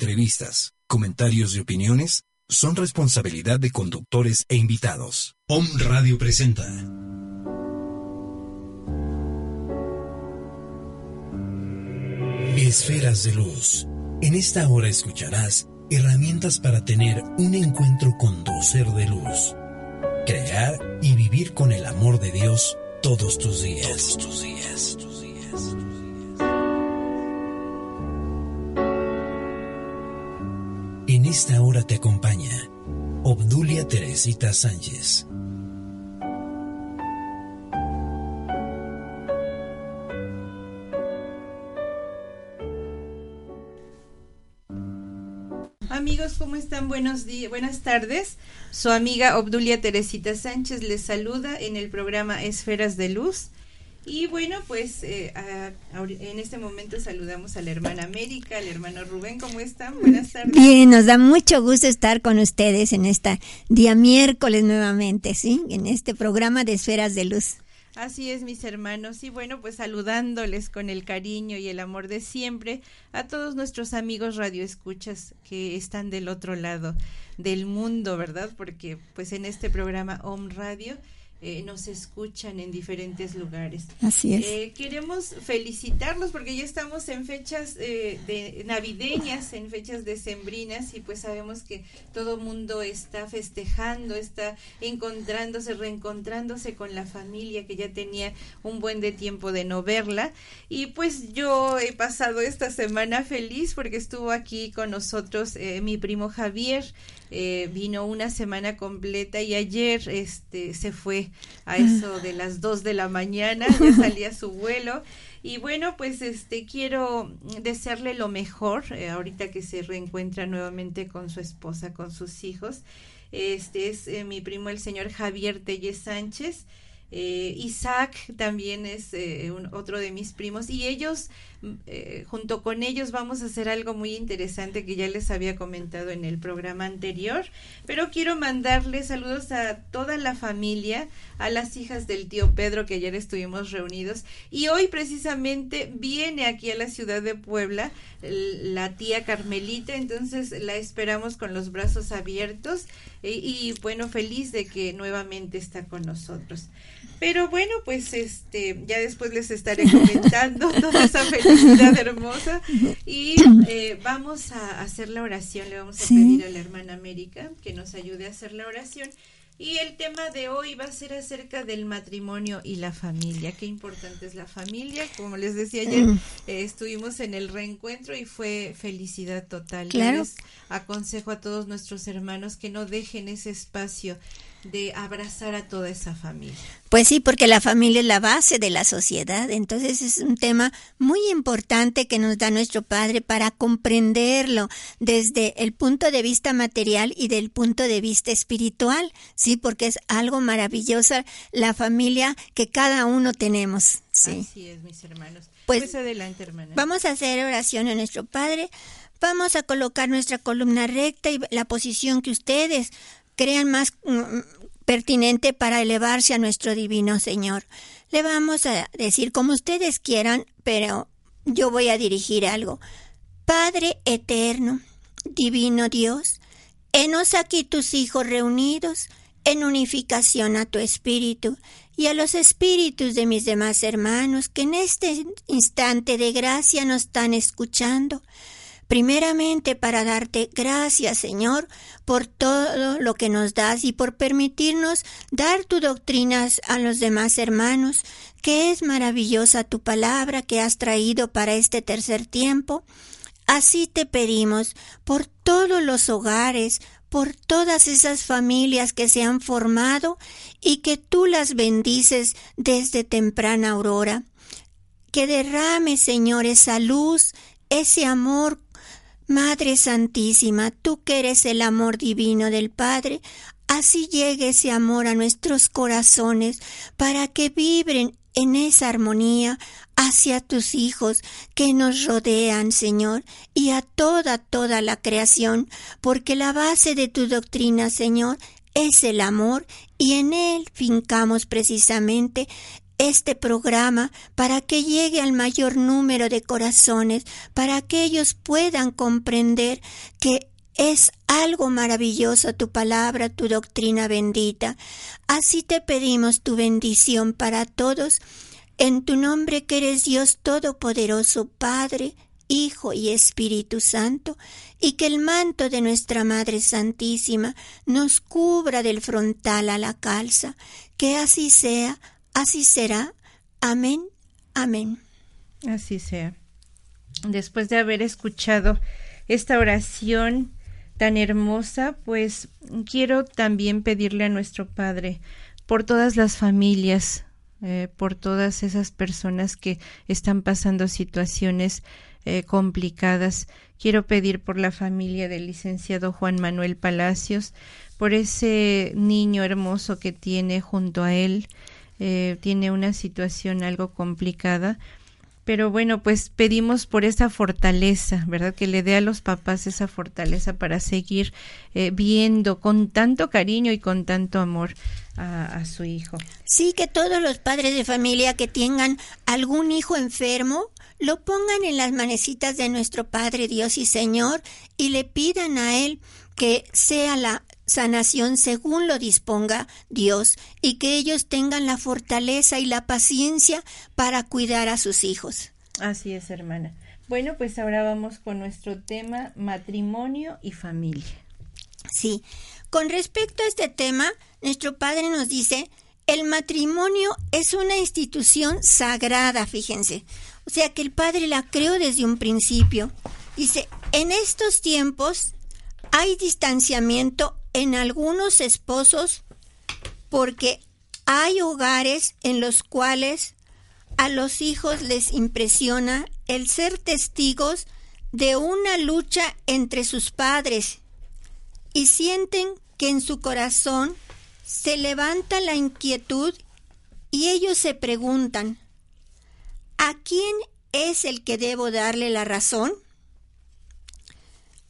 entrevistas, comentarios y opiniones son responsabilidad de conductores e invitados. Om Radio presenta. Esferas de luz. En esta hora escucharás herramientas para tener un encuentro con tu ser de luz. Crear y vivir con el amor de Dios todos tus días. Todos tus días. Tus días. Esta hora te acompaña Obdulia Teresita Sánchez. Amigos, ¿cómo están? Buenos días, buenas tardes. Su amiga Obdulia Teresita Sánchez les saluda en el programa Esferas de Luz. Y bueno, pues eh, en este momento saludamos a la hermana América, al hermano Rubén, ¿cómo están? Buenas tardes. Bien, nos da mucho gusto estar con ustedes en este día miércoles nuevamente, ¿sí? En este programa de Esferas de Luz. Así es, mis hermanos. Y bueno, pues saludándoles con el cariño y el amor de siempre a todos nuestros amigos radioescuchas que están del otro lado del mundo, ¿verdad? Porque pues en este programa Home Radio eh, nos escuchan en diferentes lugares. Así es. Eh, queremos felicitarlos porque ya estamos en fechas eh, de navideñas, en fechas decembrinas y pues sabemos que todo mundo está festejando, está encontrándose, reencontrándose con la familia que ya tenía un buen de tiempo de no verla y pues yo he pasado esta semana feliz porque estuvo aquí con nosotros mi primo Javier eh, vino una semana completa y ayer este se fue a eso de las dos de la mañana, ya salía su vuelo. Y bueno, pues este quiero desearle lo mejor eh, ahorita que se reencuentra nuevamente con su esposa, con sus hijos. Este es eh, mi primo el señor Javier Telle Sánchez. Isaac también es otro de mis primos y ellos eh, junto con ellos vamos a hacer algo muy interesante que ya les había comentado en el programa anterior, pero quiero mandarles saludos a toda la familia, a las hijas del tío Pedro que ayer estuvimos reunidos y hoy precisamente viene aquí a la ciudad de Puebla la tía Carmelita, entonces la esperamos con los brazos abiertos y, y bueno, feliz de que nuevamente está con nosotros. Pero bueno, pues este, ya después les estaré comentando toda esa felicidad hermosa. Y eh, vamos a hacer la oración. Le vamos a pedir a la hermana América que nos ayude a hacer la oración. Y el tema de hoy va a ser acerca del matrimonio y la familia. Qué importante es la familia. Como les decía ayer, mm. eh, estuvimos en el reencuentro y fue felicidad total. Claro. les aconsejo a todos nuestros hermanos que no dejen ese espacio de abrazar a toda esa familia. Pues sí, porque la familia es la base de la sociedad, entonces es un tema muy importante que nos da nuestro Padre para comprenderlo desde el punto de vista material y del punto de vista espiritual, sí, porque es algo maravilloso la familia que cada uno tenemos. Sí. Así es, mis hermanos. Pues, pues adelante, hermana. Vamos a hacer oración a nuestro Padre. Vamos a colocar nuestra columna recta y la posición que ustedes crean más mm, pertinente para elevarse a nuestro divino Señor. Le vamos a decir como ustedes quieran, pero yo voy a dirigir algo. Padre eterno, divino Dios, enos aquí tus hijos reunidos en unificación a tu espíritu y a los espíritus de mis demás hermanos que en este instante de gracia nos están escuchando primeramente para darte gracias, Señor, por todo lo que nos das y por permitirnos dar tu doctrinas a los demás hermanos, que es maravillosa tu palabra que has traído para este tercer tiempo. Así te pedimos por todos los hogares, por todas esas familias que se han formado y que tú las bendices desde temprana aurora. Que derrame, Señor, esa luz, ese amor Madre Santísima, tú que eres el amor divino del Padre, así llegue ese amor a nuestros corazones para que vibren en esa armonía hacia tus hijos que nos rodean, Señor, y a toda, toda la creación, porque la base de tu doctrina, Señor, es el amor, y en él fincamos precisamente este programa para que llegue al mayor número de corazones, para que ellos puedan comprender que es algo maravilloso tu palabra, tu doctrina bendita. Así te pedimos tu bendición para todos, en tu nombre que eres Dios Todopoderoso, Padre, Hijo y Espíritu Santo, y que el manto de nuestra Madre Santísima nos cubra del frontal a la calza. Que así sea, así será. Amén, amén. Así sea. Después de haber escuchado esta oración, tan hermosa, pues quiero también pedirle a nuestro Padre por todas las familias, eh, por todas esas personas que están pasando situaciones eh, complicadas. Quiero pedir por la familia del licenciado Juan Manuel Palacios, por ese niño hermoso que tiene junto a él. Eh, tiene una situación algo complicada pero bueno, pues pedimos por esa fortaleza, ¿verdad? Que le dé a los papás esa fortaleza para seguir eh, viendo con tanto cariño y con tanto amor a, a, su hijo. Sí, que todos los padres de familia que tengan algún hijo enfermo, lo pongan en las manecitas de nuestro Padre Dios y Señor y le pidan a Él que sea la sanación según lo disponga Dios y que ellos tengan la fortaleza y la paciencia para cuidar a sus hijos. Así es, hermana. Bueno, pues ahora vamos con nuestro tema matrimonio y familia. Sí, con respecto a este tema, nuestro Padre nos dice, el matrimonio es una institución sagrada, fíjense. O sea que el Padre la creó desde un principio. Dice, en estos tiempos hay distanciamiento en algunos esposos porque hay hogares en los cuales a los hijos les impresiona el ser testigos de una lucha entre sus padres y sienten que en su corazón se levanta la inquietud y ellos se preguntan, ¿a quién es el que debo darle la razón?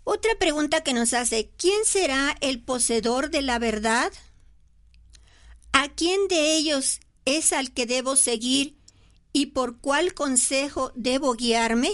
Otra pregunta que nos hace, ¿quién será el poseedor de la verdad? ¿A quién de ellos es al que debo seguir y por cuál consejo debo guiarme?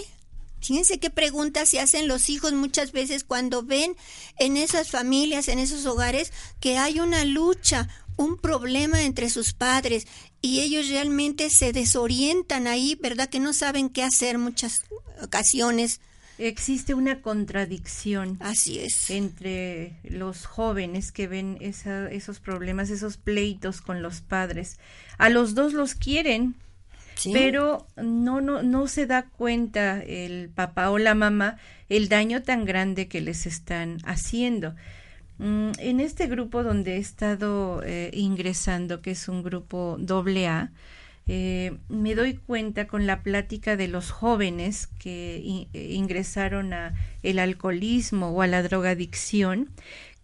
Fíjense qué preguntas se hacen los hijos muchas veces cuando ven en esas familias, en esos hogares, que hay una lucha, un problema entre sus padres y ellos realmente se desorientan ahí, ¿verdad? Que no saben qué hacer muchas ocasiones existe una contradicción así es. entre los jóvenes que ven esos problemas esos pleitos con los padres. A los dos los quieren pero no no no se da cuenta el papá o la mamá el daño tan grande que les están haciendo. Mm, en este grupo donde he estado eh, ingresando que es un grupo doble A eh, me doy cuenta con la plática de los jóvenes que eh, ingresaron a el alcoholismo o a la drogadicción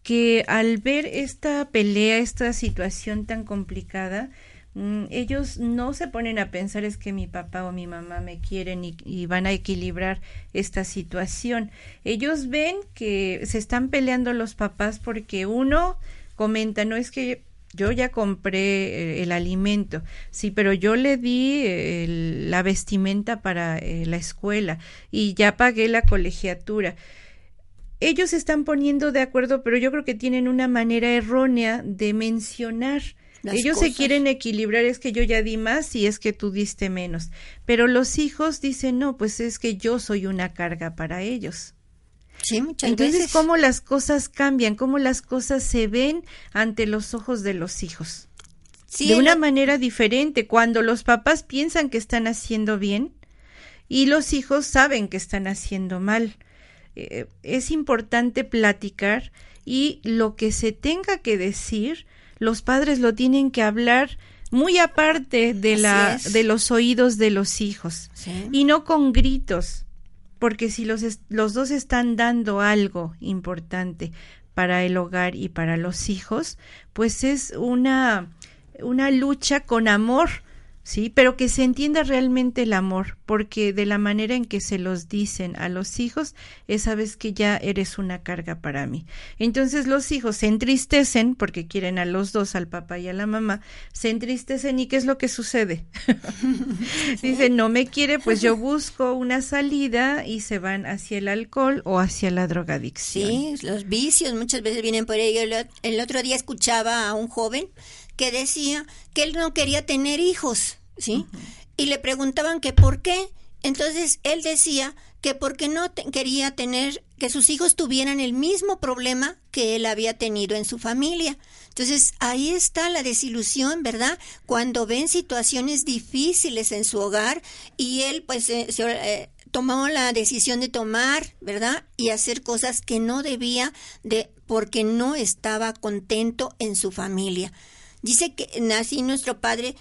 que al ver esta pelea, esta situación tan complicada, mm, ellos no se ponen a pensar es que mi papá o mi mamá me quieren y, y, van a equilibrar esta situación. Ellos ven que se están peleando los papás porque uno comenta, no es que yo ya compré eh, el alimento, sí, pero yo le di la vestimenta para eh, la escuela y ya pagué la colegiatura. Ellos se están poniendo de acuerdo, pero yo creo que tienen una manera errónea de mencionar. Ellos se quieren equilibrar, es que yo ya di más y es que tú diste menos. Pero los hijos dicen, no, pues es que yo soy una carga para ellos. Sí, muchas Entonces, cómo las cosas cambian, cómo las cosas se ven ante los ojos de los hijos. Sí, de una manera diferente, cuando los papás piensan que están haciendo bien y los hijos saben que están haciendo mal. Eh, es importante platicar y lo que se tenga que decir, los padres lo tienen que hablar muy aparte de, la, de los oídos de los hijos sí. y no con gritos porque si los, los dos están dando algo importante para el hogar y para los hijos, pues es una, una lucha con amor sí, pero que se entienda realmente el amor, porque de la manera en que se los dicen a los hijos, esa vez que ya eres una carga para mí. Entonces los hijos se entristecen porque quieren a los dos, al papá y a la mamá, se entristecen y ¿qué es lo que sucede? Dicen, no me quiere, pues yo busco una salida y se van hacia el alcohol o hacia la drogadicción. Sí, los vicios muchas veces vienen por ello. El otro día escuchaba a un joven que decía que él no quería tener hijos, ¿sí? Y le preguntaban que por qué. Entonces él decía que porque no quería tener que sus hijos tuvieran el mismo problema que él había tenido en su familia. Entonces ahí está la desilusión, ¿verdad? Cuando ven situaciones difíciles en su hogar y él pues se, eh, tomó la decisión de tomar, ¿verdad? Y hacer cosas que no debía de porque no estaba contento en su familia. Dice que nací nuestro Padre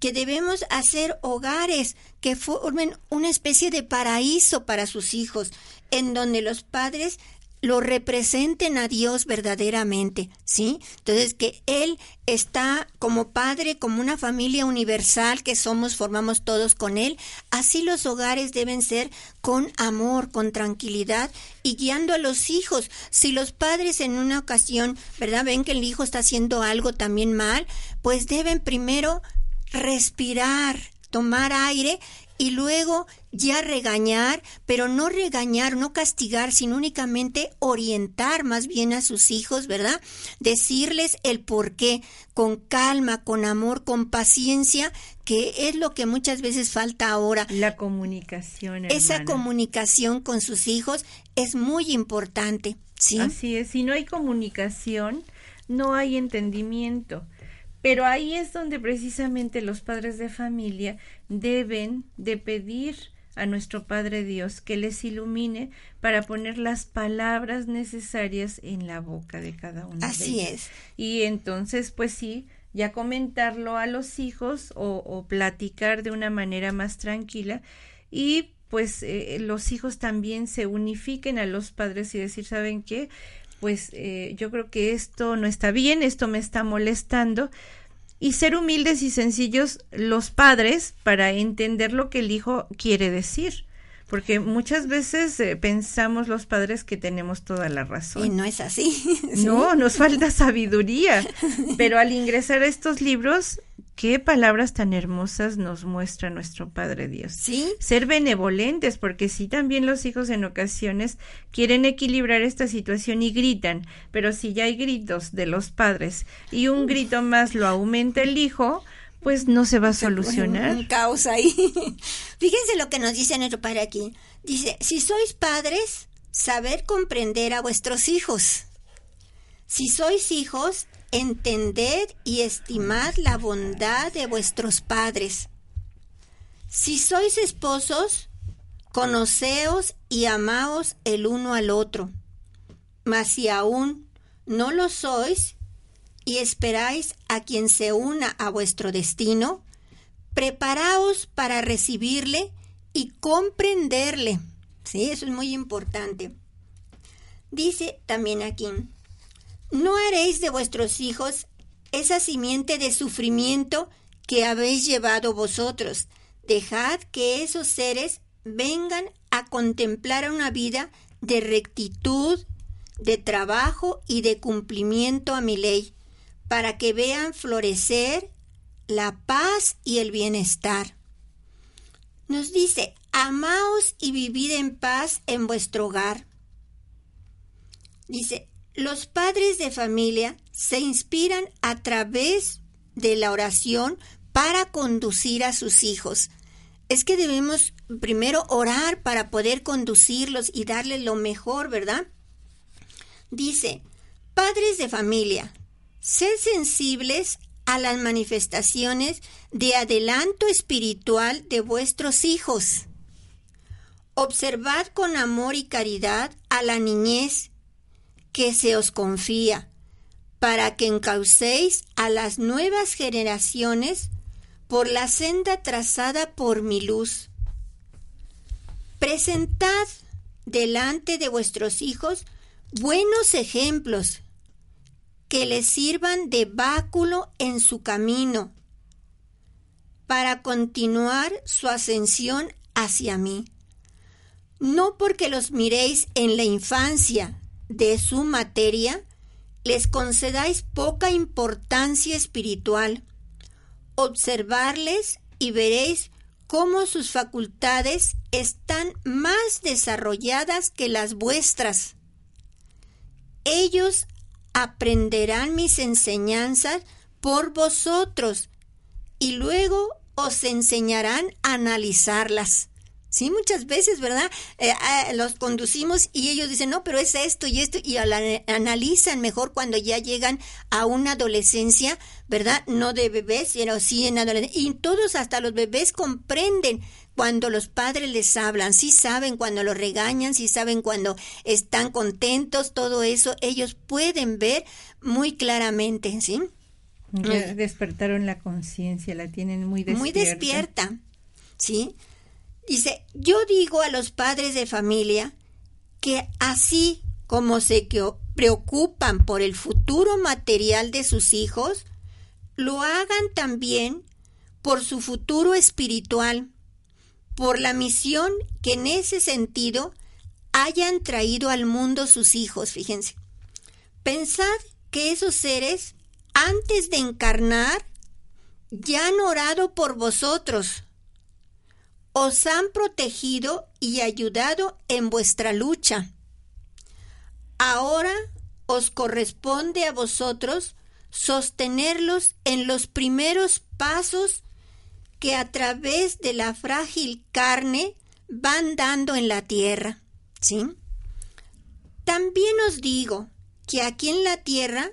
que debemos hacer hogares que formen una especie de paraíso para sus hijos, en donde los padres lo representen a Dios verdaderamente, ¿sí? Entonces que Él está como Padre, como una familia universal que somos, formamos todos con Él, así los hogares deben ser con amor, con tranquilidad y guiando a los hijos. Si los padres en una ocasión, ¿verdad? Ven que el hijo está haciendo algo también mal, pues deben primero respirar, tomar aire y luego ya regañar, pero no regañar, no castigar, sino únicamente orientar más bien a sus hijos, ¿verdad? Decirles el por qué, con calma, con amor, con paciencia, que es lo que muchas veces falta ahora. La comunicación. Esa comunicación con sus hijos es muy importante, ¿sí? Así es, si no hay comunicación, no hay entendimiento. Pero ahí es donde precisamente los padres de familia deben de pedir a nuestro Padre Dios que les ilumine para poner las palabras necesarias en la boca de cada uno. Así es. Y entonces, pues sí, ya comentarlo a los hijos o, platicar de una manera más tranquila y pues eh, los hijos también se unifiquen a los padres y decir, ¿saben qué? Pues eh, yo creo que esto no está bien, esto me está molestando. Y ser humildes y sencillos los padres para entender lo que el hijo quiere decir. Porque muchas veces eh, pensamos los padres que tenemos toda la razón. Y no es así. No, nos falta sabiduría. Pero al ingresar a estos libros qué palabras tan hermosas nos muestra nuestro Padre Dios. Sí. Ser benevolentes, porque sí también los hijos en ocasiones quieren equilibrar esta situación y gritan, pero si ya hay gritos de los padres y un grito más lo aumenta el hijo, pues no se va a solucionar. Un caos ahí. Fíjense lo que nos dice nuestro Padre aquí. Dice, si sois padres, saber comprender a vuestros hijos. Si sois hijos, entended y estimad la bondad de vuestros padres. Si sois esposos, conoceos y amaos el uno al otro. Mas si aún no lo sois y esperáis a quien se una a vuestro destino, preparaos para recibirle y comprenderle. Sí, eso es muy importante. Dice también aquí, no haréis de vuestros hijos esa simiente de sufrimiento que habéis llevado vosotros. Dejad que esos seres vengan a contemplar una vida de rectitud, de trabajo y de cumplimiento a mi ley, para que vean florecer la paz y el bienestar. Nos dice, amaos y vivid en paz en vuestro hogar. Dice, los padres de familia se inspiran a través de la oración para conducir a sus hijos. Es que debemos primero orar para poder conducirlos y darles lo mejor, ¿verdad? Dice, padres de familia, sed sensibles a las manifestaciones de adelanto espiritual de vuestros hijos. Observad con amor y caridad a la niñez que se os confía, para que encaucéis a las nuevas generaciones por la senda trazada por mi luz. Presentad delante de vuestros hijos buenos ejemplos que les sirvan de báculo en su camino, para continuar su ascensión hacia mí. No porque los miréis en la infancia de su materia, les concedáis poca importancia espiritual. Observarles y veréis cómo sus facultades están más desarrolladas que las vuestras. Ellos aprenderán mis enseñanzas por vosotros y luego os enseñarán a analizarlas. Sí, muchas veces, ¿verdad? Eh, eh, los conducimos y ellos dicen, no, pero es esto y esto, y analizan mejor cuando ya llegan a una adolescencia, ¿verdad? No de bebés, sino sí en adolescencia. Y todos, hasta los bebés, comprenden cuando los padres les hablan, sí saben cuando los regañan, sí saben cuando están contentos, todo eso, ellos pueden ver muy claramente, ¿sí? Ya despertaron la conciencia, la tienen muy despierta. Muy despierta, ¿sí? Dice, yo digo a los padres de familia que así como se preocupan por el futuro material de sus hijos, lo hagan también por su futuro espiritual, por la misión que en ese sentido hayan traído al mundo sus hijos, fíjense. Pensad que esos seres, antes de encarnar, ya han orado por vosotros, os han protegido y ayudado en vuestra lucha. Ahora os corresponde a vosotros sostenerlos en los primeros pasos que a través de la frágil carne van dando en la tierra. ¿Sí? También os digo que aquí en la tierra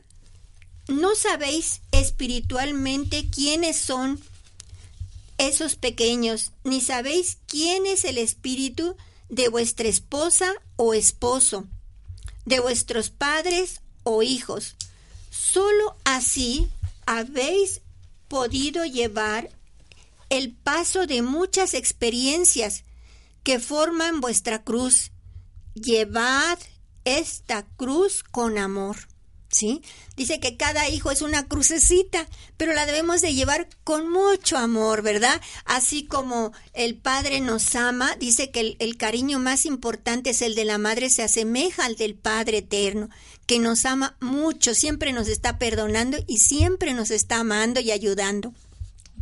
no sabéis espiritualmente quiénes son esos pequeños, ni sabéis quién es el espíritu de vuestra esposa o esposo, de vuestros padres o hijos. Solo así habéis podido llevar el paso de muchas experiencias que forman vuestra cruz. Llevad esta cruz con amor. ¿sí? Dice que cada hijo es una crucecita, pero la debemos de llevar con mucho amor, ¿verdad? Así como el Padre nos ama, dice que el, cariño más importante es el de la Madre, se asemeja al del Padre eterno, que nos ama mucho, siempre nos está perdonando y siempre nos está amando y ayudando.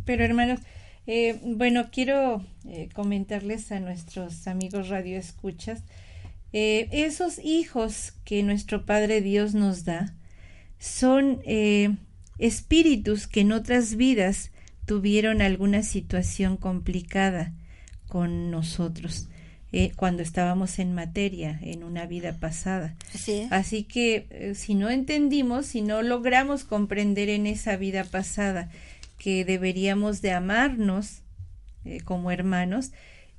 Pero hermanos, eh, bueno, quiero eh, comentarles a nuestros amigos radioescuchas, eh, esos hijos que nuestro Padre Dios nos da, son eh, espíritus que en otras vidas tuvieron alguna situación complicada con nosotros. Eh, cuando estábamos en materia, en una vida pasada. Así que eh, si no entendimos, si no logramos comprender en esa vida pasada que deberíamos de amarnos como hermanos,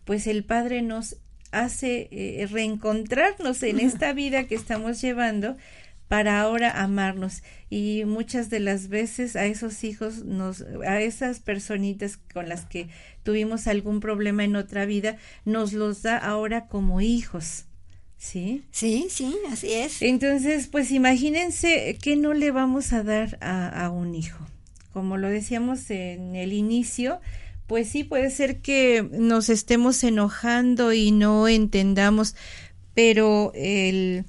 pues el Padre nos hace reencontrarnos en esta vida que estamos llevando para ahora amarnos y muchas de las veces a esos hijos nos a esas personitas con las que tuvimos algún problema en otra vida nos los da ahora como hijos ¿Sí? Sí, sí, así es. Entonces, pues imagínense que no le vamos a dar a, a, un hijo. Como lo decíamos en el inicio, pues sí puede ser que nos estemos enojando y no entendamos, pero el,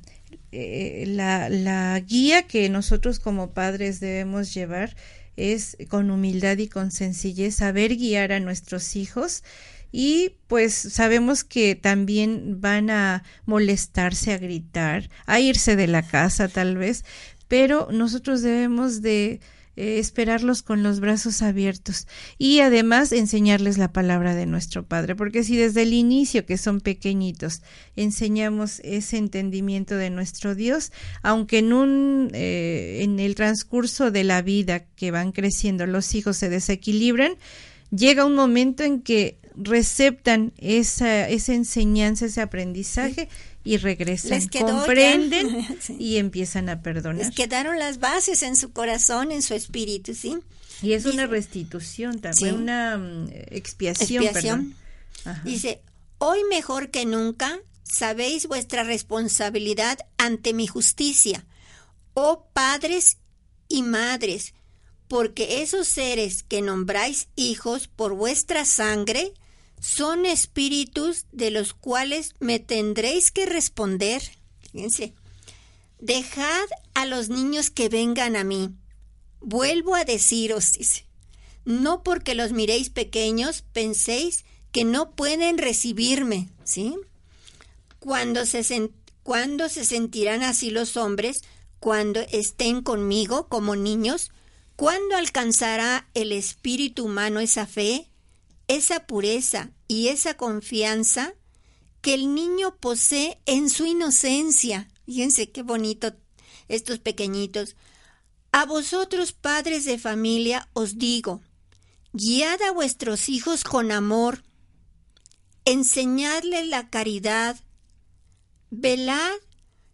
eh, la, la guía que nosotros como padres debemos llevar es con humildad y con sencillez saber guiar a nuestros hijos y pues sabemos que también van a molestarse, a gritar, a irse de la casa tal vez, pero nosotros debemos de eh, esperarlos con los brazos abiertos y además enseñarles la palabra de nuestro Padre, porque si desde el inicio que son pequeñitos enseñamos ese entendimiento de nuestro Dios, aunque en un eh, en el transcurso de la vida que van creciendo los hijos se desequilibran, llega un momento en que receptan esa, esa enseñanza, ese aprendizaje y regresan, comprenden y empiezan a perdonar. Les quedaron las bases en su corazón, en su espíritu, ¿sí? Y es una restitución también, una mm, expiación. Dice, hoy mejor que nunca sabéis vuestra responsabilidad ante mi justicia, oh padres y madres, porque esos seres que nombráis hijos por vuestra sangre son espíritus de los cuales me tendréis que responder. Fíjense, dejad a los niños que vengan a mí. Vuelvo a deciros, dice, no porque los miréis pequeños, penséis que no pueden recibirme, ¿sí? Cuando se, cuando se sentirán así los hombres, cuando estén conmigo como niños, ¿cuándo alcanzará el espíritu humano esa fe, esa pureza y esa confianza que el niño posee en su inocencia? Fíjense qué bonito estos pequeñitos. A vosotros, padres de familia, os digo, guiad a vuestros hijos con amor, enseñadles la caridad, velad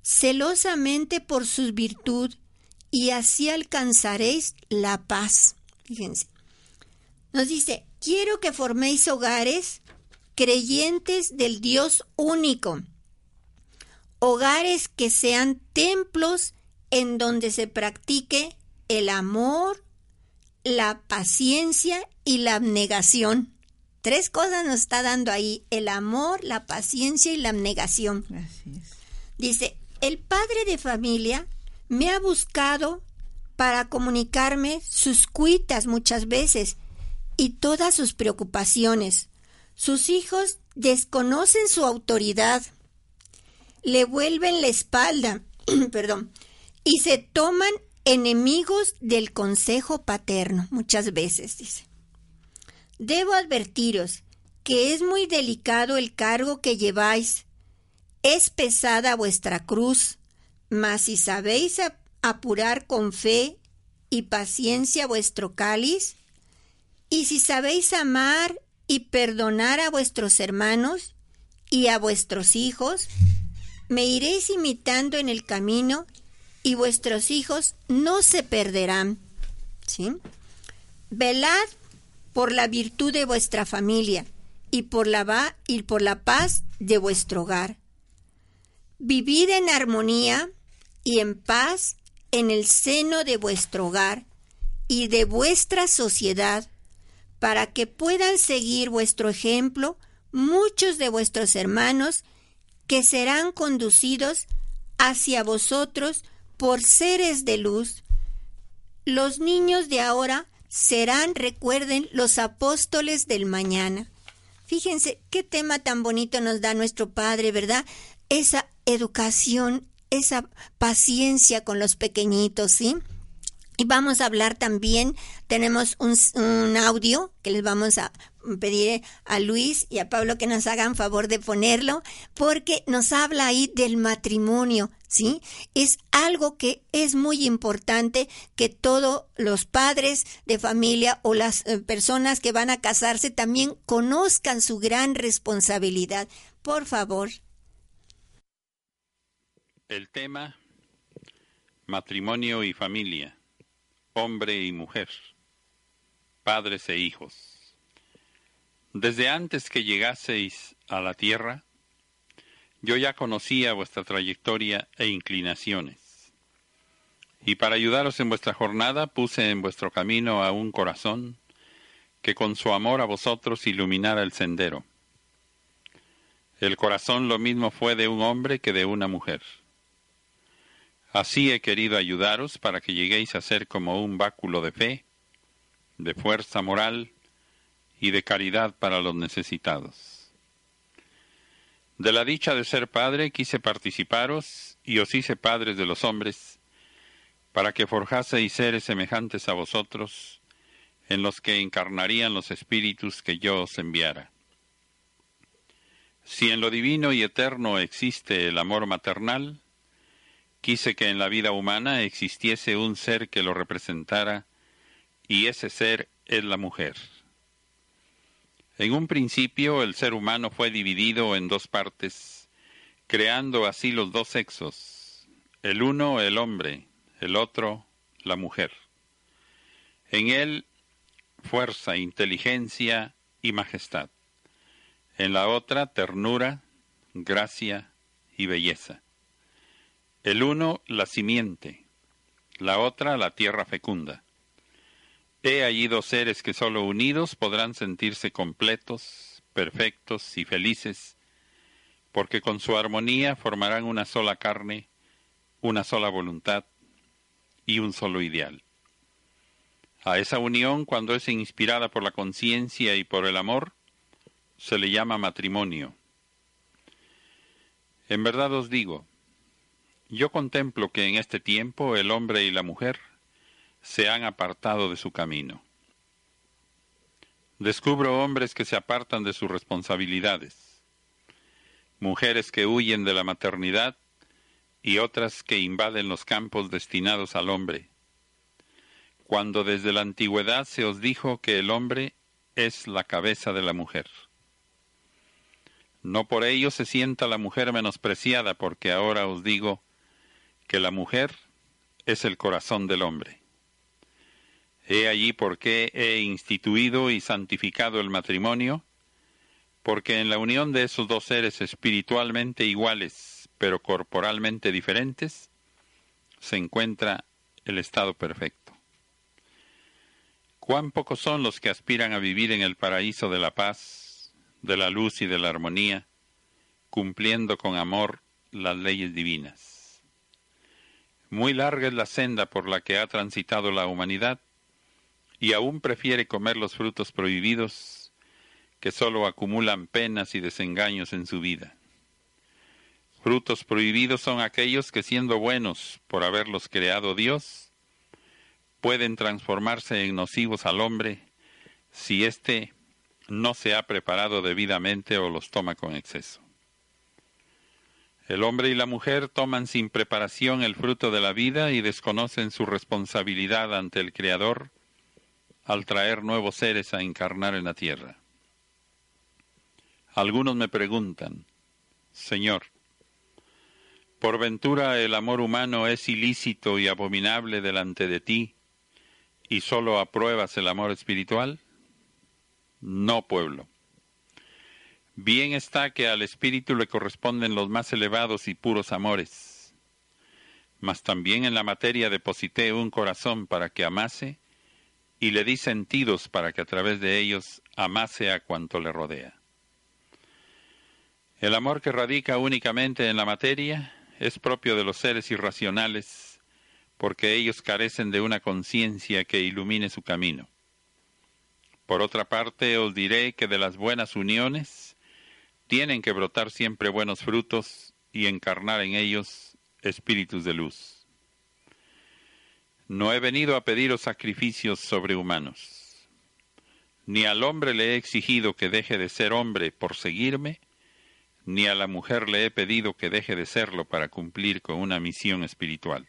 celosamente por su virtud y así alcanzaréis la paz. Fíjense. Nos dice, quiero que forméis hogares creyentes del Dios único, hogares que sean templos en donde se practique el amor, la paciencia y la abnegación. Tres cosas nos está dando ahí, el amor, la paciencia y la abnegación. Dice, el padre de familia me ha buscado para comunicarme sus cuitas muchas veces y todas sus preocupaciones. Sus hijos desconocen su autoridad, le vuelven la espalda, perdón, y se toman enemigos del consejo paterno, muchas veces, dice. Debo advertiros que es muy delicado el cargo que lleváis. Es pesada vuestra cruz, mas si sabéis apurar con fe y paciencia vuestro cáliz, si sabéis amar y perdonar a vuestros hermanos y a vuestros hijos, me iréis imitando en el camino y vuestros hijos no se perderán. ¿Sí? Velad por la virtud de vuestra familia y por la, y por la paz de vuestro hogar. Vivid en armonía y en paz en el seno de vuestro hogar y de vuestra sociedad, para que puedan seguir vuestro ejemplo muchos de vuestros hermanos que serán conducidos hacia vosotros por seres de luz. Los niños de ahora serán, recuerden, los apóstoles del mañana. Fíjense qué tema tan bonito nos da nuestro Padre, ¿verdad? Esa educación, esa paciencia con los pequeñitos, ¿sí? Y vamos a hablar también, tenemos un, audio que les vamos a pedir a Luis y a Pablo que nos hagan favor de ponerlo, porque nos habla ahí del matrimonio, ¿sí? Es algo que es muy importante que todos los padres de familia o las eh, personas que van a casarse también conozcan su gran responsabilidad. Por favor. El tema matrimonio y familia hombre y mujer, padres e hijos. Desde antes que llegaseis a la tierra, yo ya conocía vuestra trayectoria e inclinaciones. Y para ayudaros en vuestra jornada puse en vuestro camino a un corazón que con su amor a vosotros iluminara el sendero. El corazón lo mismo fue de un hombre que de una mujer. Así he querido ayudaros para que lleguéis a ser como un báculo de fe, de fuerza moral y de caridad para los necesitados. De la dicha de ser padre quise participaros y os hice padres de los hombres, para que forjaseis seres semejantes a vosotros, en los que encarnarían los espíritus que yo os enviara. Si en lo divino y eterno existe el amor maternal, Quise que en la vida humana existiese un ser que lo representara, y ese ser es la mujer. En un principio el ser humano fue dividido en dos partes, creando así los dos sexos, el uno el hombre, el otro la mujer. En él fuerza, inteligencia y majestad. En la otra ternura, gracia y belleza. El uno la simiente, la otra la tierra fecunda. He allí dos seres que solo unidos podrán sentirse completos, perfectos y felices, porque con su armonía formarán una sola carne, una sola voluntad y un solo ideal. A esa unión, cuando es inspirada por la conciencia y por el amor, se le llama matrimonio. En verdad os digo, yo contemplo que en este tiempo el hombre y la mujer se han apartado de su camino. Descubro hombres que se apartan de sus responsabilidades, mujeres que huyen de la maternidad y otras que invaden los campos destinados al hombre, cuando desde la antigüedad se os dijo que el hombre es la cabeza de la mujer. No por ello se sienta la mujer menospreciada, porque ahora os digo que la mujer es el corazón del hombre. He allí por qué he instituido y santificado el matrimonio, porque en la unión de esos dos seres espiritualmente iguales, pero corporalmente diferentes, se encuentra el estado perfecto. Cuán pocos son los que aspiran a vivir en el paraíso de la paz, de la luz y de la armonía, cumpliendo con amor las leyes divinas. Muy larga es la senda por la que ha transitado la humanidad, y aún prefiere comer los frutos prohibidos que sólo acumulan penas y desengaños en su vida. Frutos prohibidos son aquellos que siendo buenos por haberlos creado Dios, pueden transformarse en nocivos al hombre si éste no se ha preparado debidamente o los toma con exceso. El hombre y la mujer toman sin preparación el fruto de la vida y desconocen su responsabilidad ante el Creador al traer nuevos seres a encarnar en la tierra. Algunos me preguntan, Señor, ¿por ventura el amor humano es ilícito y abominable delante de ti y sólo apruebas el amor espiritual? No, pueblo. Bien está que al espíritu le corresponden los más elevados y puros amores, mas también en la materia deposité un corazón para que amase y le di sentidos para que a través de ellos amase a cuanto le rodea. El amor que radica únicamente en la materia es propio de los seres irracionales, porque ellos carecen de una conciencia que ilumine su camino. Por otra parte, os diré que de las buenas uniones tienen que brotar siempre buenos frutos y encarnar en ellos espíritus de luz. No he venido a pediros sacrificios sobrehumanos, ni al hombre le he exigido que deje de ser hombre por seguirme, ni a la mujer le he pedido que deje de serlo para cumplir con una misión espiritual.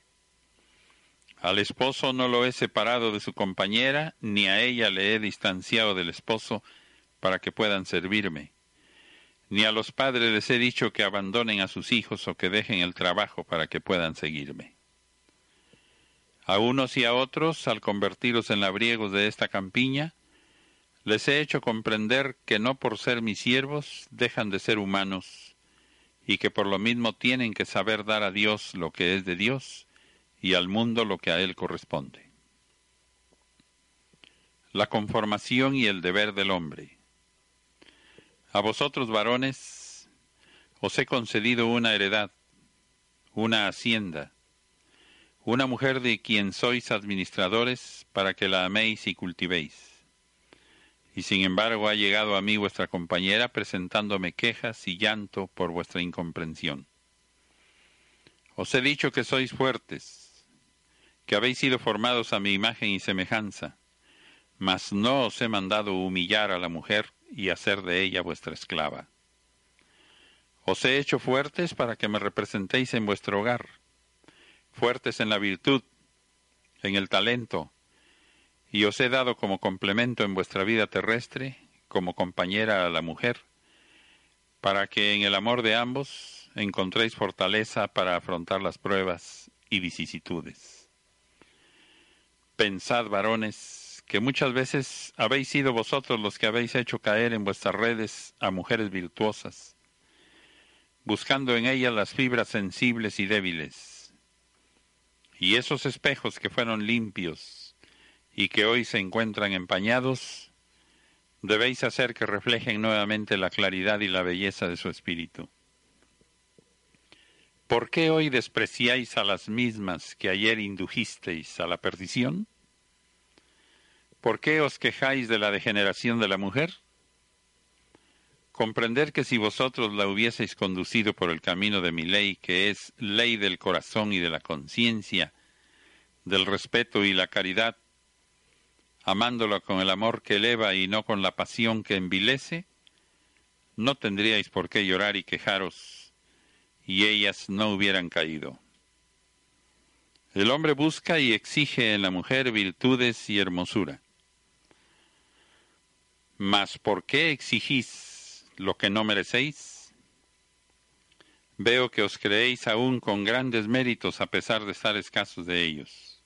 Al esposo no lo he separado de su compañera, ni a ella le he distanciado del esposo para que puedan servirme, ni a los padres les he dicho que abandonen a sus hijos o que dejen el trabajo para que puedan seguirme. A unos y a otros, al convertiros en labriegos de esta campiña, les he hecho comprender que no por ser mis siervos dejan de ser humanos, y que por lo mismo tienen que saber dar a Dios lo que es de Dios y al mundo lo que a Él corresponde. La conformación y el deber del hombre. A vosotros varones os he concedido una heredad, una hacienda, una mujer de quien sois administradores, para que la améis y cultivéis. Y sin embargo ha llegado a mí vuestra compañera presentándome quejas y llanto por vuestra incomprensión. Os he dicho que sois fuertes, que habéis sido formados a mi imagen y semejanza, mas no os he mandado humillar a la mujer y hacer de ella vuestra esclava. Os he hecho fuertes para que me representéis en vuestro hogar fuertes en la virtud, en el talento, y os he dado como complemento en vuestra vida terrestre, como compañera a la mujer, para que en el amor de ambos encontréis fortaleza para afrontar las pruebas y vicisitudes. Pensad, varones, que muchas veces habéis sido vosotros los que habéis hecho caer en vuestras redes a mujeres virtuosas, buscando en ellas las fibras sensibles y débiles, y esos espejos que fueron limpios y que hoy se encuentran empañados, debéis hacer que reflejen nuevamente la claridad y la belleza de su espíritu. ¿Por qué hoy despreciáis a las mismas que ayer indujisteis a la perdición? ¿Por qué os quejáis de la degeneración de la mujer? Comprender que si vosotros la hubieseis conducido por el camino de mi ley, que es ley del corazón y de la conciencia, del respeto y la caridad, amándola con el amor que eleva y no con la pasión que envilece, no tendríais por qué llorar y quejaros y ellas no hubieran caído. El hombre busca y exige en la mujer virtudes y hermosura. Mas ¿por qué exigís lo que no merecéis? Veo que os creéis aún con grandes méritos a pesar de estar escasos de ellos.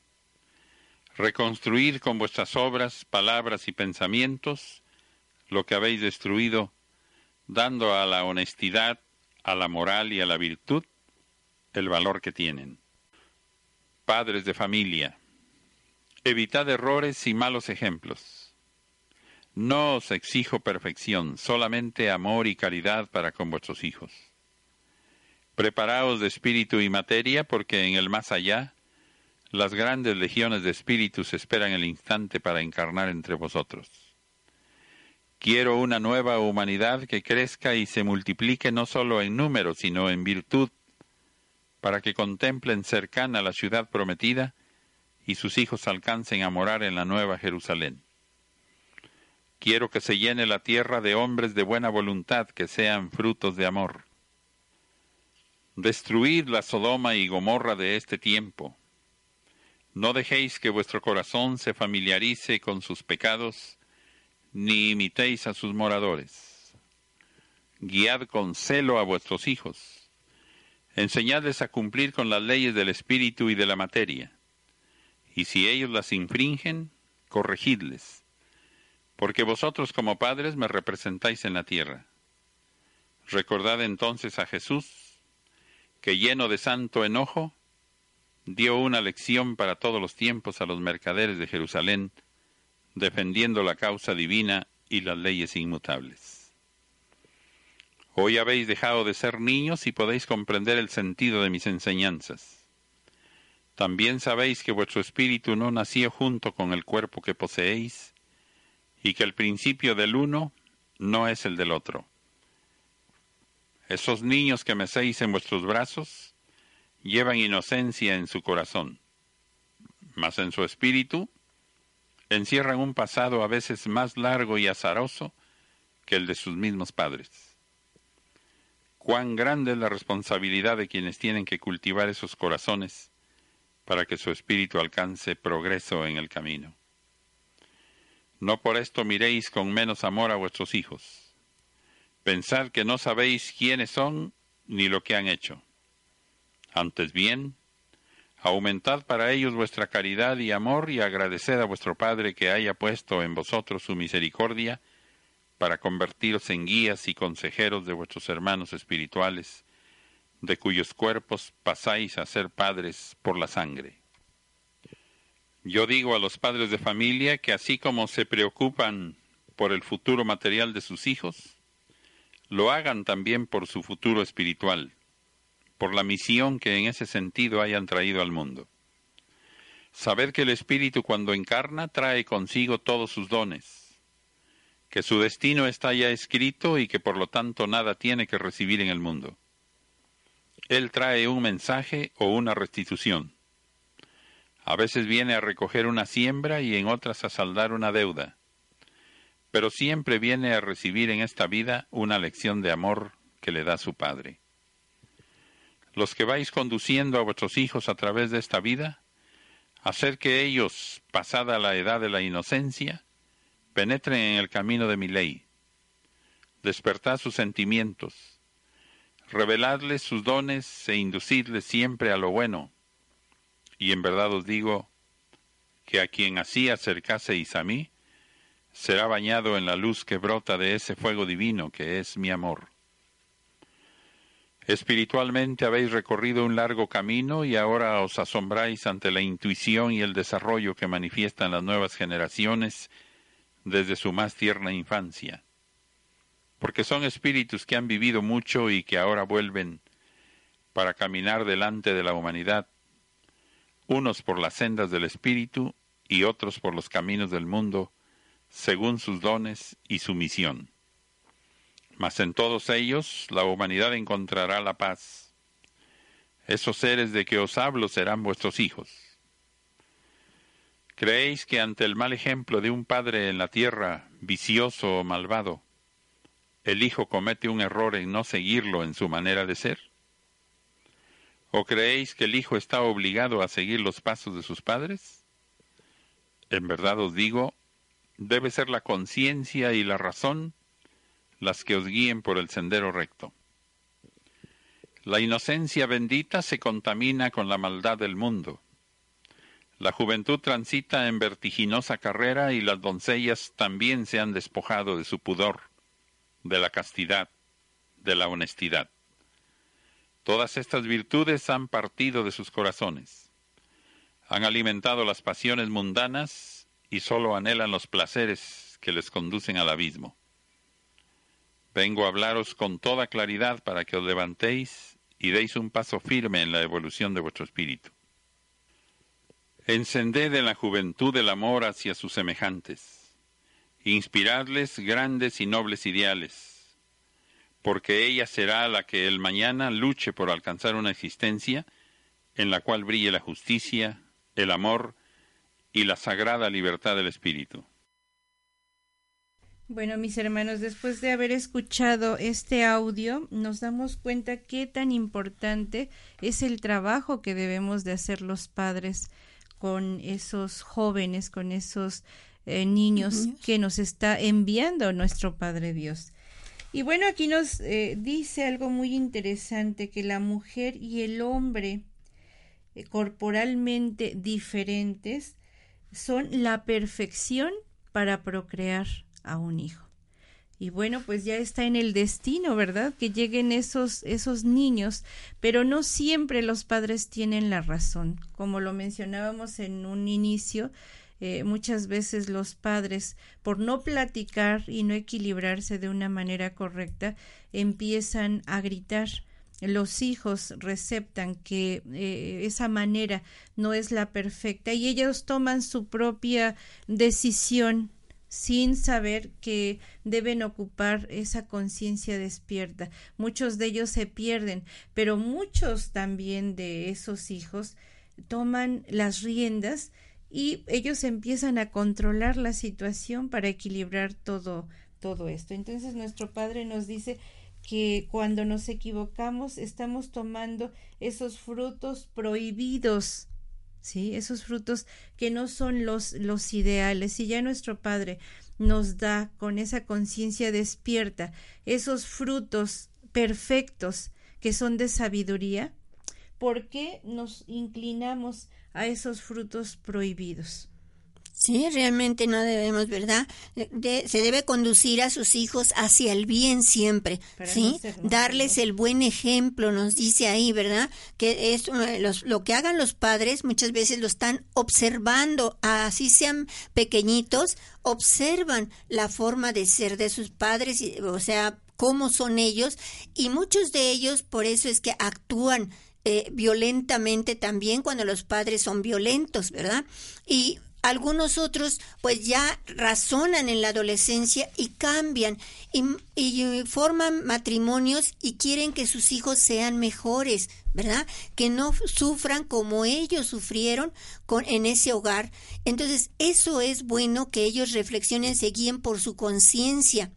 Reconstruir con vuestras obras, palabras y pensamientos lo que habéis destruido, dando a la honestidad a la moral y a la virtud el valor que tienen. Padres de familia, evitad errores y malos ejemplos. No os exijo perfección, solamente amor y caridad para con vuestros hijos. Preparaos de espíritu y materia, porque en el más allá las grandes legiones de espíritus esperan el instante para encarnar entre vosotros. Quiero una nueva humanidad que crezca y se multiplique no solo en número, sino en virtud, para que contemplen cercana la ciudad prometida y sus hijos alcancen a morar en la nueva Jerusalén. Quiero que se llene la tierra de hombres de buena voluntad que sean frutos de amor. Destruid la Sodoma y Gomorra de este tiempo. No dejéis que vuestro corazón se familiarice con sus pecados ni imitéis a sus moradores. Guiad con celo a vuestros hijos. Enseñadles a cumplir con las leyes del espíritu y de la materia. Y si ellos las infringen, corregidles, porque vosotros como padres me representáis en la tierra. Recordad entonces a Jesús, que lleno de santo enojo, dio una lección para todos los tiempos a los mercaderes de Jerusalén, defendiendo la causa divina y las leyes inmutables. Hoy habéis dejado de ser niños y podéis comprender el sentido de mis enseñanzas. También sabéis que vuestro espíritu no nació junto con el cuerpo que poseéis, y que el principio del uno no es el del otro. Esos niños que mecéis en vuestros brazos llevan inocencia en su corazón, mas en su espíritu encierran un pasado a veces más largo y azaroso que el de sus mismos padres. Cuán grande es la responsabilidad de quienes tienen que cultivar esos corazones para que su espíritu alcance progreso en el camino. No por esto miréis con menos amor a vuestros hijos. Pensad que no sabéis quiénes son ni lo que han hecho. Antes bien, Aumentad para ellos vuestra caridad y amor y agradeced a vuestro Padre que haya puesto en vosotros su misericordia para convertiros en guías y consejeros de vuestros hermanos espirituales, de cuyos cuerpos pasáis a ser padres por la sangre. Yo digo a los padres de familia que así como se preocupan por el futuro material de sus hijos, lo hagan también por su futuro espiritual por la misión que en ese sentido hayan traído al mundo. Saber que el Espíritu cuando encarna trae consigo todos sus dones, que su destino está ya escrito y que por lo tanto nada tiene que recibir en el mundo. Él trae un mensaje o una restitución. A veces viene a recoger una siembra y en otras a saldar una deuda, pero siempre viene a recibir en esta vida una lección de amor que le da su Padre los que vais conduciendo a vuestros hijos a través de esta vida, hacer que ellos, pasada la edad de la inocencia, penetren en el camino de mi ley. Despertad sus sentimientos, reveladles sus dones e inducidles siempre a lo bueno. Y en verdad os digo que a quien así acercaseis a mí, será bañado en la luz que brota de ese fuego divino que es mi amor. Espiritualmente habéis recorrido un largo camino y ahora os asombráis ante la intuición y el desarrollo que manifiestan las nuevas generaciones desde su más tierna infancia, porque son espíritus que han vivido mucho y que ahora vuelven para caminar delante de la humanidad, unos por las sendas del espíritu y otros por los caminos del mundo, según sus dones y su misión. Mas en todos ellos la humanidad encontrará la paz. Esos seres de que os hablo serán vuestros hijos. ¿Creéis que ante el mal ejemplo de un padre en la tierra, vicioso o malvado, el hijo comete un error en no seguirlo en su manera de ser? ¿O creéis que el hijo está obligado a seguir los pasos de sus padres? En verdad os digo, debe ser la conciencia y la razón las que os guíen por el sendero recto. La inocencia bendita se contamina con la maldad del mundo la juventud transita en vertiginosa carrera y las doncellas también se han despojado de su pudor, de la castidad, de la honestidad. Todas estas virtudes han partido de sus corazones. Han alimentado las pasiones mundanas y sólo anhelan los placeres que les conducen al abismo. Vengo a hablaros con toda claridad para que os levantéis y deis un paso firme en la evolución de vuestro espíritu. Encended en la juventud el amor hacia sus semejantes. Inspiradles grandes y nobles ideales, porque ella será la que el mañana luche por alcanzar una existencia en la cual brille la justicia, el amor y la sagrada libertad del espíritu. Bueno, mis hermanos, después de haber escuchado este audio, nos damos cuenta qué tan importante es el trabajo que debemos de hacer los padres con esos jóvenes, con esos eh, niños, que nos está enviando nuestro Padre Dios. Y bueno, aquí nos eh, dice algo muy interesante, que la mujer y el hombre eh, corporalmente diferentes son la perfección para procrear a un hijo. Y bueno, pues ya está en el destino, ¿verdad? Que lleguen esos, esos niños, pero no siempre los padres tienen la razón. Como lo mencionábamos en un inicio, eh, muchas veces los padres, por no platicar y no equilibrarse de una manera correcta, empiezan a gritar. Los hijos receptan que eh, esa manera no es la perfecta y ellos toman su propia decisión sin saber que deben ocupar esa conciencia despierta. Muchos de ellos se pierden, pero muchos también de esos hijos toman las riendas y ellos empiezan a controlar la situación para equilibrar todo todo esto. Entonces nuestro Padre nos dice que cuando nos equivocamos estamos tomando esos frutos prohibidos ¿sí? Esos frutos que no son los, los ideales. Y ya nuestro Padre nos da con esa conciencia despierta esos frutos perfectos que son de sabiduría, ¿por qué nos inclinamos a esos frutos prohibidos? Sí, realmente no debemos, ¿verdad? se debe conducir a sus hijos hacia el bien siempre, ¿sí? Darles el buen ejemplo, nos dice ahí, ¿verdad? Que es lo que hagan los padres, muchas veces lo están observando, así sean pequeñitos, observan la forma de ser de sus padres, o sea, cómo son ellos, y muchos de ellos por eso es que actúan eh, violentamente también cuando los padres son violentos, ¿verdad? Y algunos otros pues ya razonan en la adolescencia y cambian y, forman matrimonios y quieren que sus hijos sean mejores, ¿verdad? Que no sufran como ellos sufrieron con, en ese hogar. Entonces, eso es bueno que ellos reflexionen, se guíen por su conciencia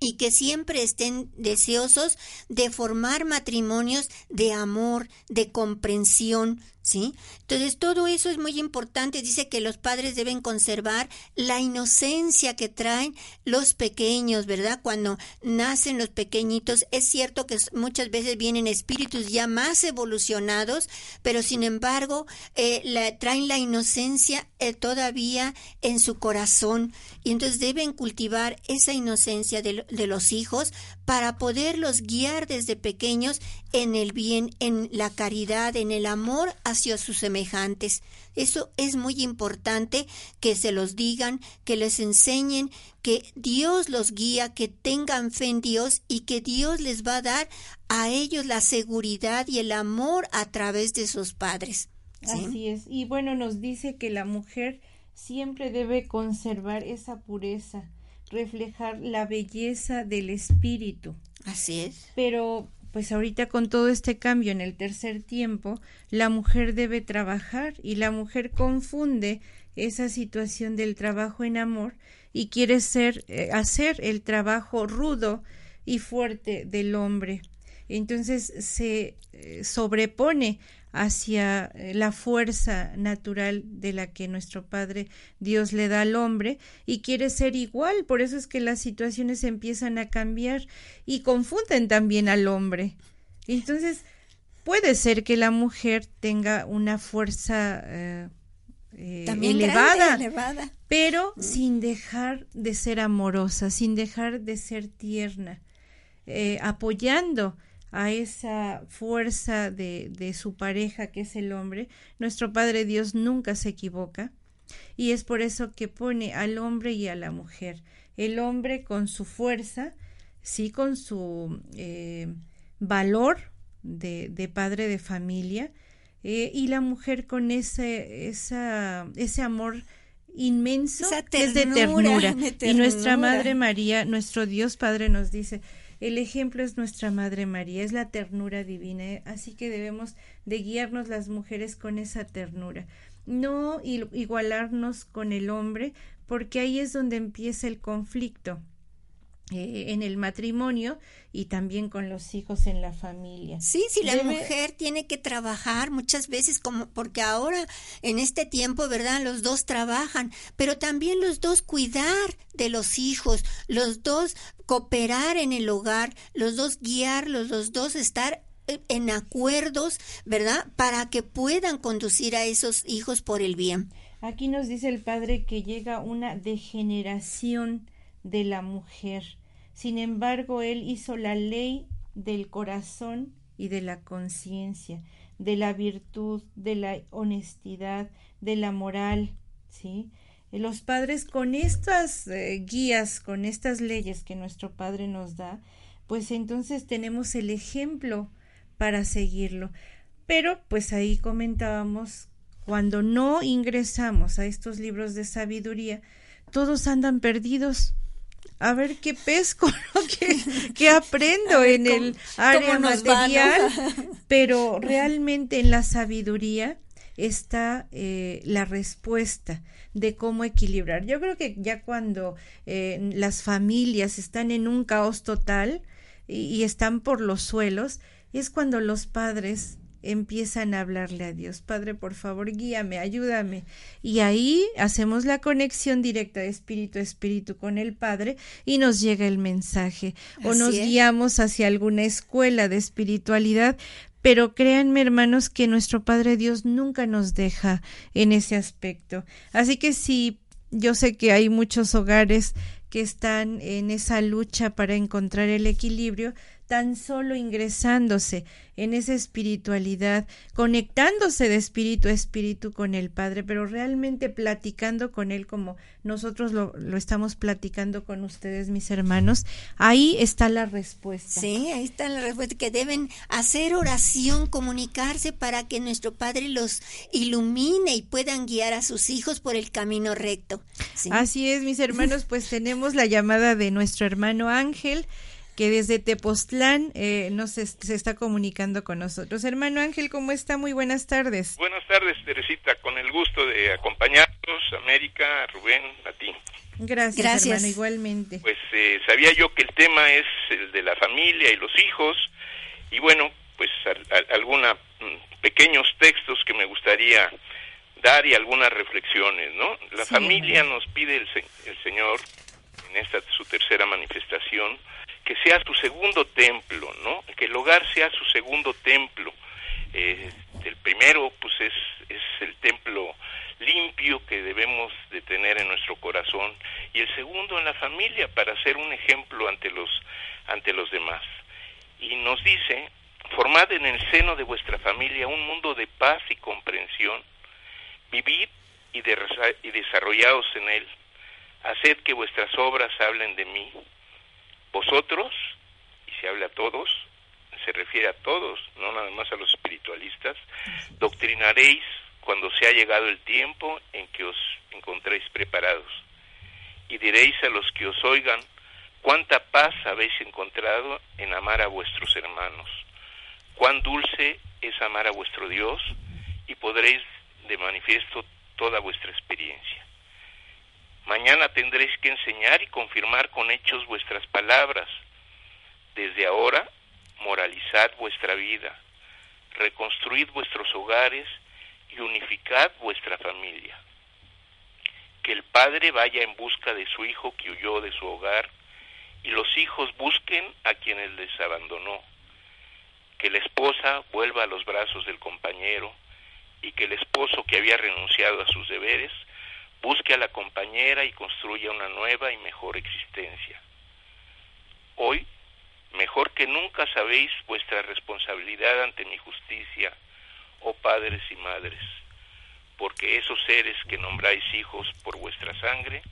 y que siempre estén deseosos de formar matrimonios de amor, de comprensión, ¿sí? Entonces todo eso es muy importante. Dice que los padres deben conservar la inocencia que traen los pequeños, ¿verdad? Cuando nacen los pequeñitos, es cierto que muchas veces vienen espíritus ya más evolucionados, pero sin embargo eh, traen la inocencia eh, todavía en su corazón y entonces deben cultivar esa inocencia de, de los hijos para poderlos guiar desde pequeños en el bien, en la caridad, en el amor hacia sus semejantes. Eso es muy importante que se los digan, que les enseñen que Dios los guía, que tengan fe en Dios y que Dios les va a dar a ellos la seguridad y el amor a través de sus padres. Así es. Y bueno, nos dice que la mujer siempre debe conservar esa pureza, reflejar la belleza del espíritu. Así es. Pero pues ahorita con todo este cambio en el tercer tiempo, la mujer debe trabajar y la mujer confunde esa situación del trabajo en amor y quiere ser eh, hacer el trabajo rudo y fuerte del hombre. Entonces se eh, sobrepone hacia eh, la fuerza natural de la que nuestro Padre Dios le da al hombre y quiere ser igual. Por eso es que las situaciones empiezan a cambiar y confunden también al hombre. Entonces, puede ser que la mujer tenga una fuerza eh, eh, elevada, pero mm. sin dejar de ser amorosa, sin dejar de ser tierna, apoyando a esa fuerza de, de su pareja que es el hombre, nuestro Padre Dios nunca se equivoca y es por eso que pone al hombre y a la mujer. El hombre con su fuerza, sí, con su eh, valor de, de, padre de familia, eh, y la mujer con ese, esa, ese amor inmenso es de ternura. Y nuestra Madre María, nuestro Dios Padre nos dice, el ejemplo es nuestra Madre María, es la ternura divina, ¿eh? así que debemos de guiarnos las mujeres con esa ternura, no igualarnos con el hombre, porque ahí es donde empieza el conflicto. Eh, en el matrimonio y también con los hijos en la familia. Sí, sí, la mujer tiene que trabajar muchas veces como porque ahora en este tiempo, ¿verdad? Los dos trabajan, pero también los dos cuidar de los hijos, los dos cooperar en el hogar, los dos guiarlos, los dos estar eh, en acuerdos, ¿verdad? Para que puedan conducir a esos hijos por el bien. Aquí nos dice el padre que llega una degeneración de la mujer. Sin embargo, él hizo la ley del corazón y de la conciencia, de la virtud, de la honestidad, de la moral, ¿sí? Los padres con estas eh, guías, con estas leyes que nuestro Padre nos da, pues entonces tenemos el ejemplo para seguirlo. Pero pues ahí comentábamos, cuando no ingresamos a estos libros de sabiduría, todos andan perdidos a ver qué pesco, qué, aprendo en el área material, pero realmente en la sabiduría está eh, la respuesta de cómo equilibrar. Yo creo que ya cuando eh, las familias están en un caos total y están por los suelos, es cuando los padres empiezan a hablarle a Dios, Padre, por favor, guíame, ayúdame. Y ahí hacemos la conexión directa de espíritu a espíritu con el Padre y nos llega el mensaje. o nos guiamos hacia alguna escuela de espiritualidad. Pero créanme, hermanos, que nuestro Padre Dios nunca nos deja en ese aspecto. Así que si yo sé que hay muchos hogares que están en esa lucha para encontrar el equilibrio, tan solo ingresándose en esa espiritualidad, conectándose de espíritu a espíritu con el Padre, pero realmente platicando con Él como nosotros lo, lo, estamos platicando con ustedes, mis hermanos, ahí está la respuesta. Sí, ahí está la respuesta, que deben hacer oración, comunicarse para que nuestro Padre los ilumine y puedan guiar a sus hijos por el camino recto. Así es, mis hermanos, pues tenemos la llamada de nuestro hermano Ángel que desde Tepoztlán eh, nos se está comunicando con nosotros. Hermano Ángel, ¿cómo está? Muy buenas tardes. Buenas tardes, Teresita, con el gusto de acompañarnos, América, Rubén, a ti. Gracias, hermano, igualmente. Pues eh, sabía yo que el tema es el de la familia y los hijos, y bueno, pues algunos mm, pequeños textos que me gustaría dar y algunas reflexiones, ¿no? La familia nos pide el, el Señor en esta su tercera manifestación que sea su segundo templo, ¿no? Que el hogar sea su segundo templo. Eh, el primero, pues, es, el templo limpio que debemos de tener en nuestro corazón y el segundo en la familia para ser un ejemplo ante los ante los demás. Y nos dice, formad en el seno de vuestra familia un mundo de paz y comprensión, vivid y, y desarrollaos en él, haced que vuestras obras hablen de mí. Vosotros, y se habla a todos, se refiere a todos, no nada más a los espiritualistas, doctrinaréis cuando se ha llegado el tiempo en que os encontréis preparados. Y diréis a los que os oigan, cuánta paz habéis encontrado en amar a vuestros hermanos, cuán dulce es amar a vuestro Dios, y podréis de manifiesto toda vuestra experiencia. Mañana tendréis que enseñar y confirmar con hechos vuestras palabras. Desde ahora, moralizad vuestra vida, reconstruid vuestros hogares y unificad vuestra familia. Que el padre vaya en busca de su hijo que huyó de su hogar y los hijos busquen a quienes les abandonó. Que la esposa vuelva a los brazos del compañero y que el esposo que había renunciado a sus deberes busque a la compañera y construya una nueva y mejor existencia. Hoy, mejor que nunca sabéis vuestra responsabilidad ante mi justicia, oh padres y madres, porque esos seres que nombráis hijos por vuestra sangre,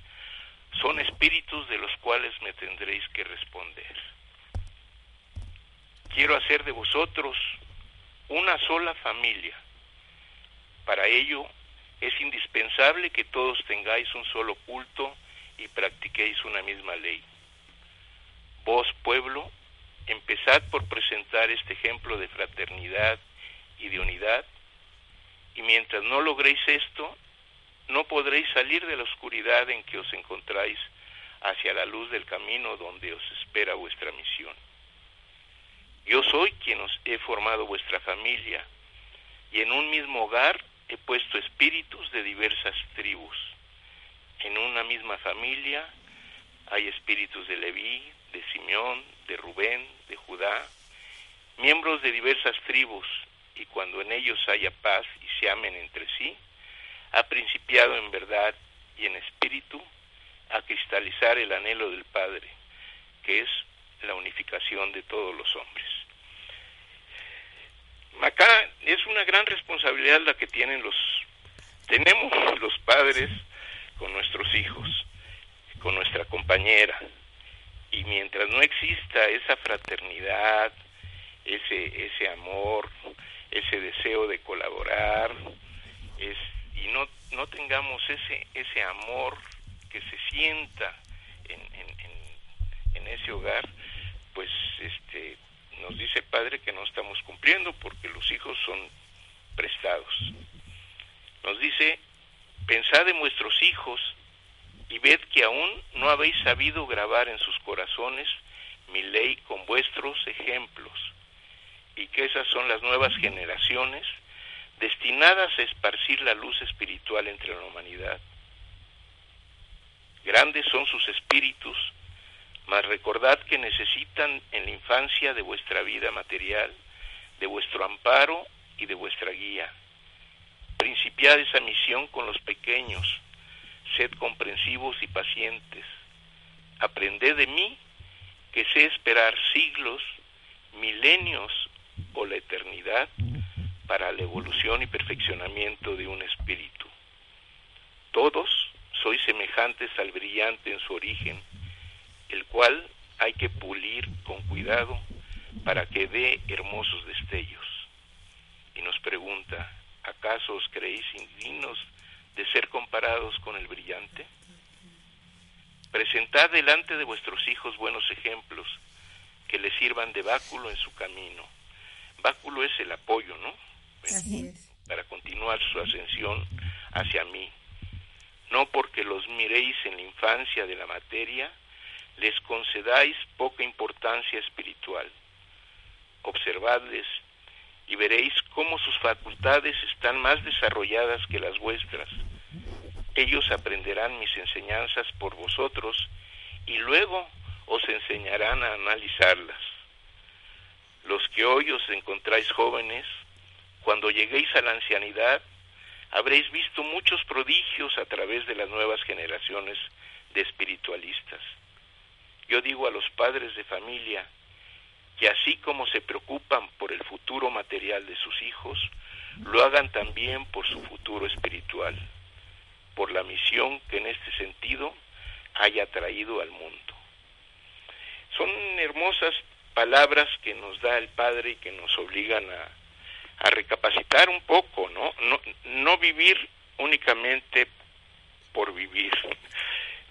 son espíritus de los cuales me tendréis que responder. Quiero hacer de vosotros una sola familia. Para ello es indispensable que todos tengáis un solo culto y practiquéis una misma ley. Vos, pueblo, empezad por presentar este ejemplo de fraternidad y de unidad, y mientras no logréis esto, no podréis salir de la oscuridad en que os encontráis hacia la luz del camino donde os espera vuestra misión. Yo soy quien os he formado vuestra familia, y en un mismo hogar he puesto espíritus de diversas tribus. En una misma familia hay espíritus de Leví, de Simeón, de Rubén, de Judá, miembros de diversas tribus, y cuando en ellos haya paz y se amen entre sí, ha principiado en verdad y en espíritu a cristalizar el anhelo del Padre, que es la unificación de todos los hombres. Acá es una gran responsabilidad la que tienen los tenemos los padres con nuestros hijos, con nuestra compañera. Y mientras no exista esa fraternidad, ese ese amor, ese deseo de colaborar, es, y no no tengamos ese ese amor que se sienta en, en, en ese hogar, pues este nos dice Padre que no estamos cumpliendo porque los hijos son prestados. Nos dice, pensad en vuestros hijos y ved que aún no habéis sabido grabar en sus corazones mi ley con vuestros ejemplos, y que esas son las nuevas generaciones destinadas a esparcir la luz espiritual entre la humanidad. Grandes son sus espíritus, mas recordad que necesitan en la infancia de vuestra vida material, de vuestro amparo y de vuestra guía. Principiad esa misión con los pequeños, sed comprensivos y pacientes. Aprended de mí que sé esperar siglos, milenios o la eternidad para la evolución y perfeccionamiento de un espíritu. Todos sois semejantes al brillante en su origen, el cual hay que pulir con cuidado para que dé hermosos destellos. Y nos pregunta, ¿acaso os creéis indignos de ser comparados con el brillante? Presentad delante de vuestros hijos buenos ejemplos que les sirvan de báculo en su camino. Báculo es el apoyo, ¿no? Para continuar su ascensión hacia mí. No porque los miréis en la infancia de la materia, les concedáis poca importancia espiritual. Observadles y veréis cómo sus facultades están más desarrolladas que las vuestras. Ellos aprenderán mis enseñanzas por vosotros y luego os enseñarán a analizarlas. Los que hoy os encontráis jóvenes, cuando lleguéis a la ancianidad, habréis visto muchos prodigios a través de las nuevas generaciones de espiritualistas yo digo a los padres de familia que así como se preocupan por el futuro material de sus hijos, lo hagan también por su futuro espiritual, por la misión que en este sentido haya traído al mundo. Son hermosas palabras que nos da el Padre y que nos obligan a, recapacitar un poco, ¿no? ¿no? No vivir únicamente por vivir,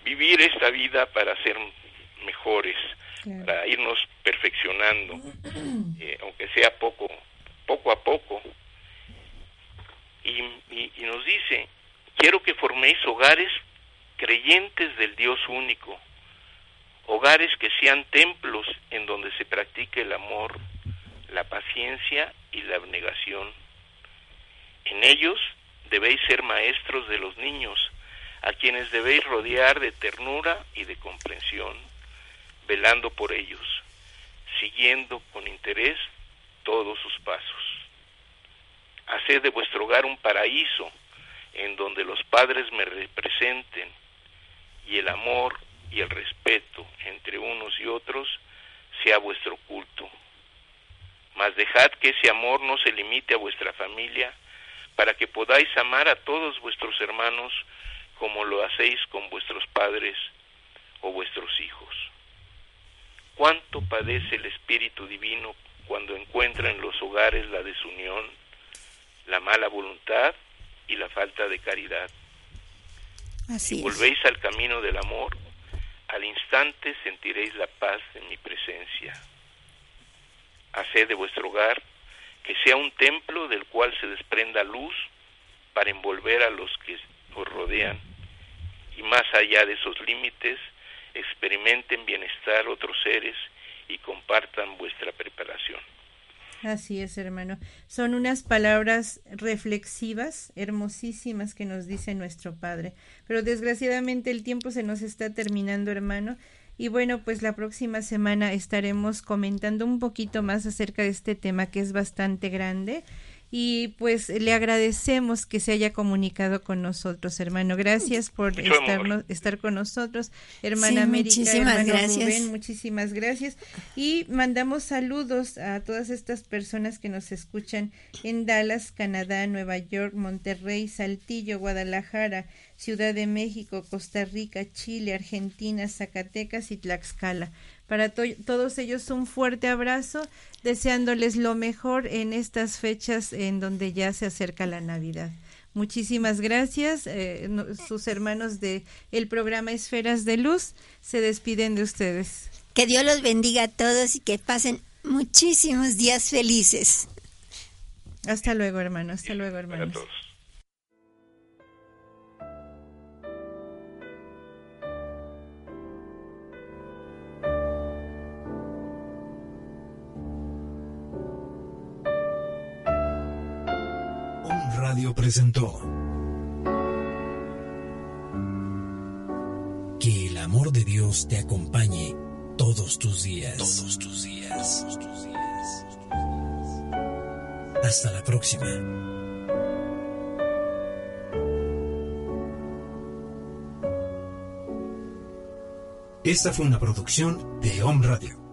vivir esta vida para ser para irnos perfeccionando, eh, aunque sea poco, poco a poco. Y, y nos dice, quiero que forméis hogares creyentes del Dios único, hogares que sean templos en donde se practique el amor, la paciencia y la abnegación. En ellos debéis ser maestros de los niños, a quienes debéis rodear de ternura y de comprensión, velando por ellos, siguiendo con interés todos sus pasos. Haced de vuestro hogar un paraíso en donde los padres me representen y el amor y el respeto entre unos y otros sea vuestro culto. Mas dejad que ese amor no se limite a vuestra familia, para que podáis amar a todos vuestros hermanos como lo hacéis con vuestros padres o vuestros hijos. ¿Cuánto padece el Espíritu Divino cuando encuentra en los hogares la desunión, la mala voluntad y la falta de caridad? Así si volvéis al camino del amor, al instante sentiréis la paz en mi presencia. Haced de vuestro hogar que sea un templo del cual se desprenda luz para envolver a los que os rodean y más allá de esos límites experimenten bienestar otros seres y compartan vuestra preparación. Así es, hermano. Son unas palabras reflexivas, hermosísimas que nos dice nuestro Padre. Pero desgraciadamente el tiempo se nos está terminando, hermano. Y bueno, pues la próxima semana estaremos comentando un poquito más acerca de este tema que es bastante grande y pues le agradecemos que se haya comunicado con nosotros, hermano. Gracias por estar, estar con nosotros, hermana América, muchísimas gracias. muchísimas gracias. Y mandamos saludos a todas estas personas que nos escuchan en Dallas, Canadá, Nueva York, Monterrey, Saltillo, Guadalajara, Ciudad de México, Costa Rica, Chile, Argentina, Zacatecas y Tlaxcala. Para todos ellos un fuerte abrazo, deseándoles lo mejor en estas fechas en donde ya se acerca la Navidad. Muchísimas gracias. Eh, sus hermanos de el programa Esferas de Luz se despiden de ustedes. Que Dios los bendiga a todos y que pasen muchísimos días felices. Hasta luego, hermano. Hasta luego, hermanos. Presentó Que el amor de Dios te acompañe todos tus días. Todos tus días. Hasta la próxima. Esta fue una producción de Home Radio.